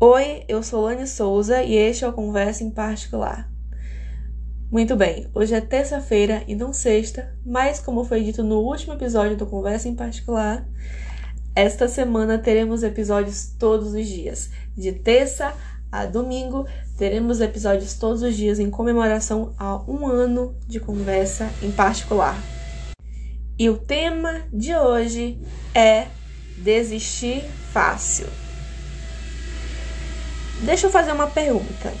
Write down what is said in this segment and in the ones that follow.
Oi, eu sou Lani Souza e este é o Conversa em Particular. Muito bem, hoje é terça-feira e não sexta, mas como foi dito no último episódio do Conversa em Particular, esta semana teremos episódios todos os dias. De terça a domingo, teremos episódios todos os dias em comemoração a um ano de conversa em particular. E o tema de hoje é desistir fácil. Deixa eu fazer uma pergunta.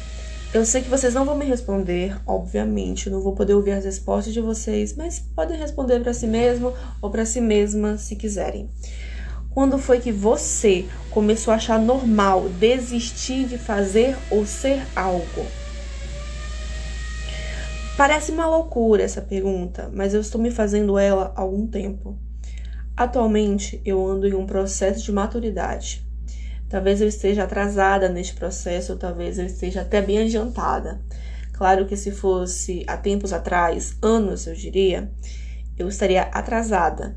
Eu sei que vocês não vão me responder, obviamente, não vou poder ouvir as respostas de vocês, mas podem responder para si mesmo ou para si mesma se quiserem. Quando foi que você começou a achar normal desistir de fazer ou ser algo? Parece uma loucura essa pergunta, mas eu estou me fazendo ela há algum tempo. Atualmente, eu ando em um processo de maturidade. Talvez eu esteja atrasada neste processo, talvez eu esteja até bem adiantada. Claro que se fosse há tempos atrás, anos eu diria, eu estaria atrasada.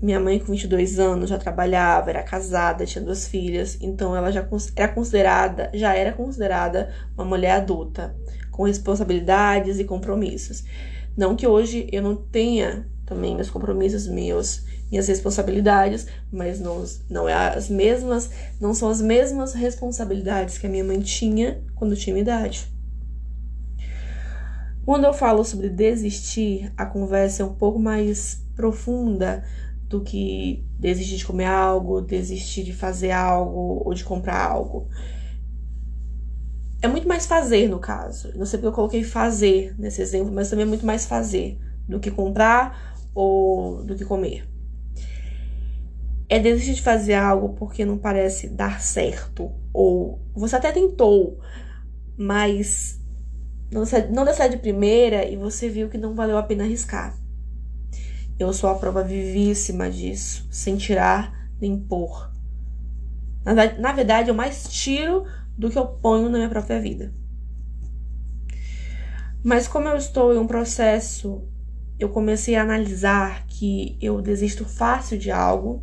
Minha mãe com 22 anos já trabalhava, era casada, tinha duas filhas, então ela já era considerada, já era considerada uma mulher adulta, com responsabilidades e compromissos. Não que hoje eu não tenha também meus compromissos, meus minhas responsabilidades, mas não, não é as mesmas, não são as mesmas responsabilidades que a minha mãe tinha quando tinha idade. Quando eu falo sobre desistir, a conversa é um pouco mais profunda do que desistir de comer algo, desistir de fazer algo ou de comprar algo. É muito mais fazer no caso. Não sei porque eu coloquei fazer nesse exemplo, mas também é muito mais fazer do que comprar ou do que comer é desistir de fazer algo porque não parece dar certo. Ou você até tentou, mas não, deu certo de primeira e você viu que não valeu a pena arriscar. Eu sou a prova vivíssima disso, sem tirar nem pôr. Na verdade, eu mais tiro do que eu ponho na minha própria vida. Mas como eu estou em um processo, eu comecei a analisar que eu desisto fácil de algo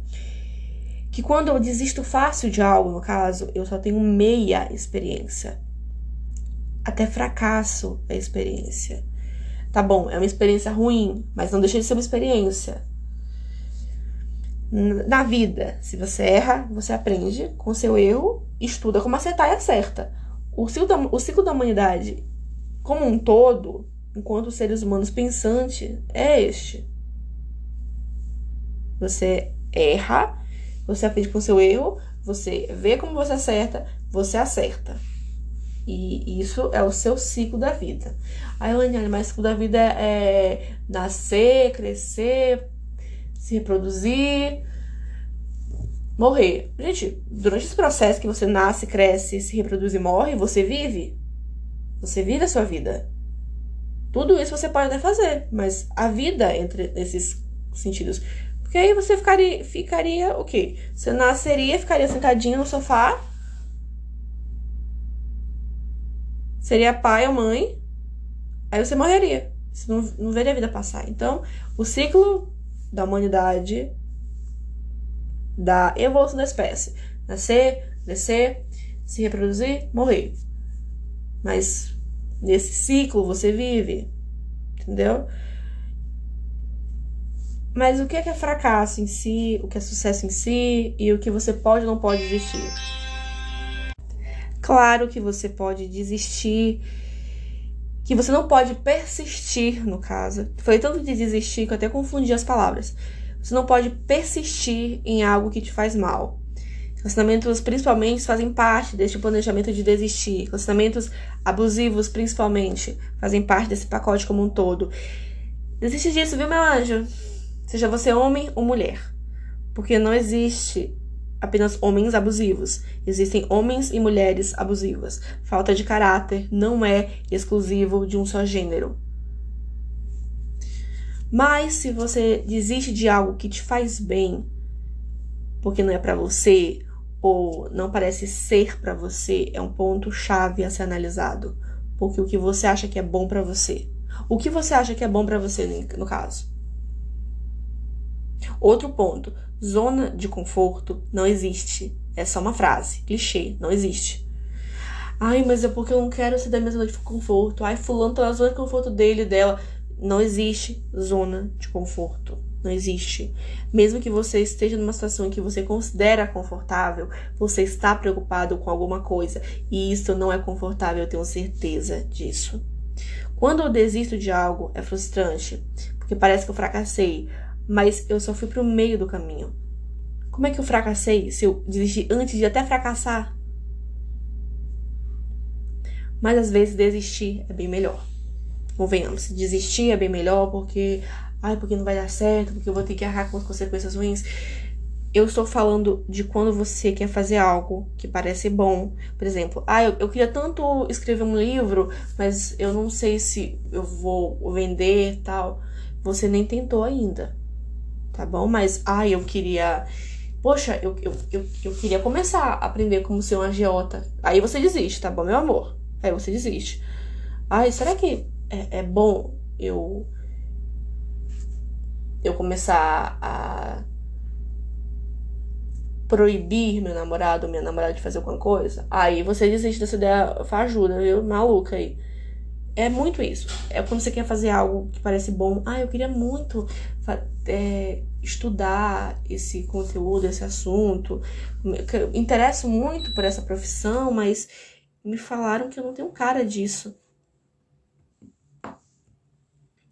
que quando eu desisto fácil de algo, no caso, eu só tenho meia experiência. Até fracasso é experiência. Tá bom, é uma experiência ruim, mas não deixa de ser uma experiência. Na vida, se você erra, você aprende com seu erro, estuda como acertar e acerta. O ciclo da, o ciclo da humanidade, como um todo, enquanto seres humanos pensantes, é este. Você erra, você aprende com seu erro, você vê como você acerta, você acerta. E isso é o seu ciclo da vida. Aí, Laniane, mas o ciclo da vida é, é nascer, crescer, se reproduzir, morrer. Gente, durante esse processo que você nasce, cresce, se reproduz e morre, você vive. Você vive a sua vida. Tudo isso você pode até fazer, mas a vida entre esses sentidos porque aí você ficaria, ficaria o quê? Você nasceria, ficaria sentadinho no sofá. Seria pai ou mãe. Aí você morreria. Você não, não veria a vida passar. Então, o ciclo da humanidade, da evolução da espécie. Nascer, crescer, se reproduzir, morrer. Mas nesse ciclo você vive. Entendeu? Mas o que é, que é fracasso em si, o que é sucesso em si e o que você pode ou não pode desistir? Claro que você pode desistir, que você não pode persistir, no caso. Falei tanto de desistir que eu até confundi as palavras. Você não pode persistir em algo que te faz mal. Relacionamentos, principalmente, fazem parte deste planejamento de desistir. Relacionamentos abusivos, principalmente, fazem parte desse pacote como um todo. Desiste disso, viu, meu anjo? Seja você homem ou mulher. Porque não existe apenas homens abusivos. Existem homens e mulheres abusivas. Falta de caráter não é exclusivo de um só gênero. Mas se você desiste de algo que te faz bem, porque não é para você ou não parece ser para você, é um ponto chave a ser analisado. Porque o que você acha que é bom para você? O que você acha que é bom para você no caso? Outro ponto: zona de conforto não existe. É só uma frase, clichê, não existe. Ai, mas é porque eu não quero ser da minha zona de conforto. Ai, fulano tá na zona de conforto dele, dela. Não existe zona de conforto. Não existe. Mesmo que você esteja numa situação em que você considera confortável, você está preocupado com alguma coisa. E isso não é confortável, eu tenho certeza disso. Quando eu desisto de algo, é frustrante, porque parece que eu fracassei, mas eu só fui pro meio do caminho. Como é que eu fracassei se eu desisti antes de até fracassar? Mas às vezes desistir é bem melhor. Convenhamos, desistir é bem melhor porque, ai, porque não vai dar certo, porque eu vou ter que arcar com as consequências ruins. Eu estou falando de quando você quer fazer algo que parece bom. Por exemplo, ah, eu, eu queria tanto escrever um livro, mas eu não sei se eu vou vender tal. Você nem tentou ainda, tá bom? Mas, ah, eu queria Poxa, eu, eu, eu, eu, queria começar a aprender como ser um agiota. Aí você desiste, tá bom, meu amor? Aí você desiste. Ai, será que é, é bom eu eu começar a proibir meu namorado ou minha namorada de fazer alguma coisa? Aí você desiste dessa ideia ajuda, viu? Maluca aí. É muito isso. É quando você quer fazer algo que parece bom. Ah, eu queria muito é, estudar esse conteúdo, esse assunto. Eu interesso muito por essa profissão, mas me falaram que eu não tenho cara disso.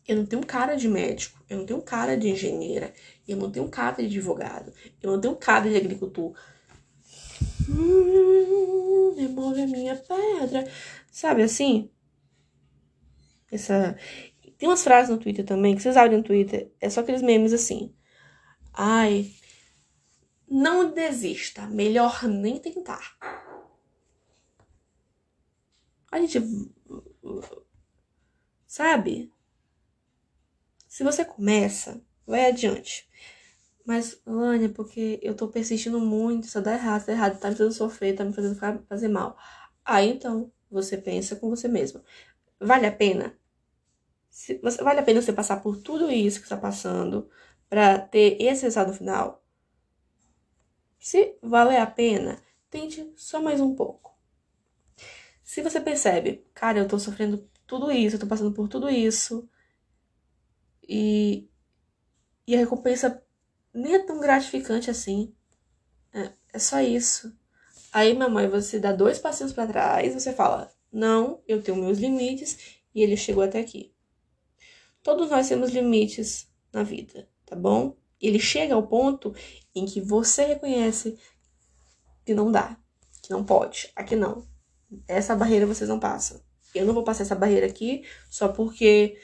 Eu não tenho cara de médico, eu não tenho cara de engenheira, eu não tenho cara de advogado, eu não tenho cara de agricultor. Hum, demove a minha pedra. Sabe assim? Essa. Tem umas frases no Twitter também, que vocês abrem no Twitter, é só aqueles memes assim. Ai, não desista, melhor nem tentar. A gente. Sabe? Se você começa, vai adiante. Mas, Lânia, porque eu tô persistindo muito, só dá errado, dá errado, tá me fazendo sofrer, tá me fazendo fazer mal. Aí então, você pensa com você mesmo. Vale a pena? Se, você, vale a pena você passar por tudo isso que está passando para ter esse resultado final? Se valer a pena, tente só mais um pouco. Se você percebe, cara, eu tô sofrendo tudo isso, eu tô passando por tudo isso, e, e a recompensa nem é tão gratificante assim. É, é só isso. Aí, mamãe, você dá dois passinhos para trás, você fala: Não, eu tenho meus limites e ele chegou até aqui. Todos nós temos limites na vida, tá bom? Ele chega ao ponto em que você reconhece que não dá, que não pode, aqui não. Essa barreira vocês não passam. Eu não vou passar essa barreira aqui só porque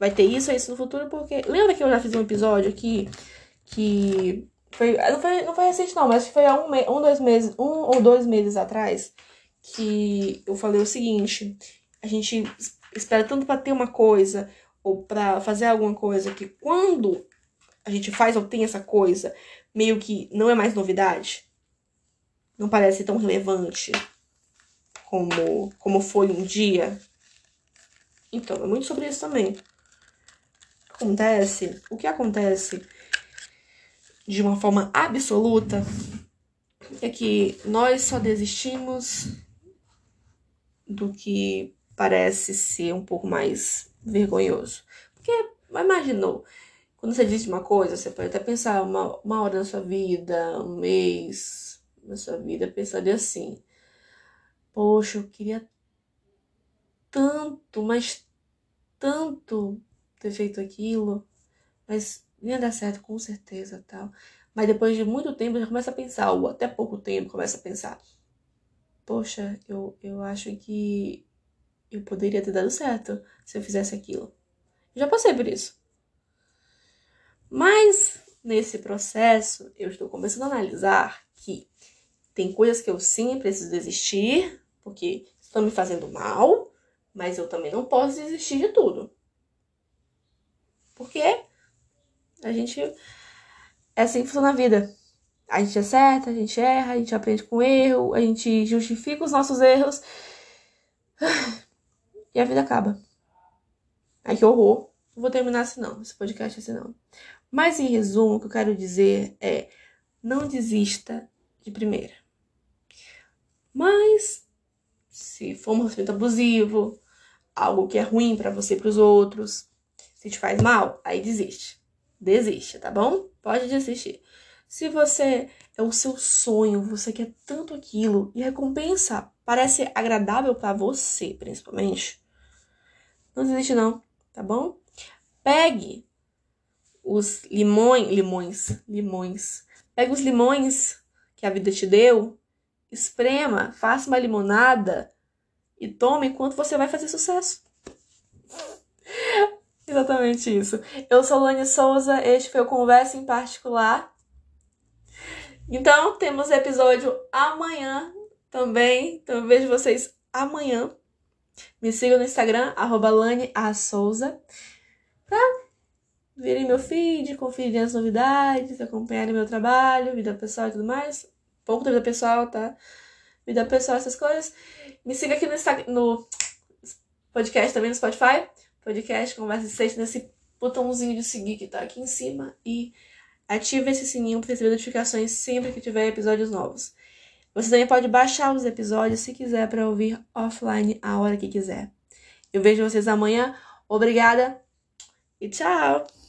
vai ter isso isso no futuro, porque. Lembra que eu já fiz um episódio aqui que. Foi, não, foi, não foi recente, não, mas foi há um, um, dois meses, um ou dois meses atrás, que eu falei o seguinte: a gente espera tanto para ter uma coisa ou para fazer alguma coisa que quando a gente faz ou tem essa coisa, meio que não é mais novidade. Não parece tão relevante como, como foi um dia. Então, é muito sobre isso também. Acontece, o que acontece de uma forma absoluta é que nós só desistimos do que parece ser um pouco mais vergonhoso. Porque, imaginou, quando você diz uma coisa, você pode até pensar uma, uma hora na sua vida, um mês na sua vida, pensaria assim: Poxa, eu queria tanto, mas tanto ter feito aquilo, mas ia dar certo com certeza, tal. Mas depois de muito tempo já começa a pensar, ou até pouco tempo começa a pensar, poxa, eu, eu acho que eu poderia ter dado certo se eu fizesse aquilo. Eu já passei por isso. Mas nesse processo eu estou começando a analisar que tem coisas que eu sim preciso desistir, porque estão me fazendo mal, mas eu também não posso desistir de tudo. Porque a gente é assim que funciona a vida. A gente acerta, a gente erra, a gente aprende com erro, a gente justifica os nossos erros e a vida acaba. Ai que horror. Não vou terminar assim não, esse podcast assim não. Mas em resumo, o que eu quero dizer é: não desista de primeira. Mas se for um relacionamento abusivo, algo que é ruim para você e para os outros, se te faz mal, aí desiste. Desista, tá bom? Pode desistir. Se você é o seu sonho, você quer tanto aquilo e recompensa parece agradável para você, principalmente, não desiste não, tá bom? Pegue os limões, limões, limões. Pegue os limões que a vida te deu, esprema, faça uma limonada e tome enquanto você vai fazer sucesso. Exatamente isso. Eu sou Lani Souza, este foi o Conversa em Particular. Então, temos episódio amanhã também. Então, eu vejo vocês amanhã. Me sigam no Instagram, arroba Lani A. Souza, pra virem meu feed, conferirem as novidades, acompanharem meu trabalho, vida pessoal e tudo mais. Pouco da vida pessoal, tá? Vida pessoal, essas coisas. Me siga aqui no, Instagram, no podcast também no Spotify. Podcast Conversa Sexta, nesse botãozinho de seguir que tá aqui em cima. E ative esse sininho para receber notificações sempre que tiver episódios novos. Você também pode baixar os episódios se quiser para ouvir offline a hora que quiser. Eu vejo vocês amanhã. Obrigada e tchau!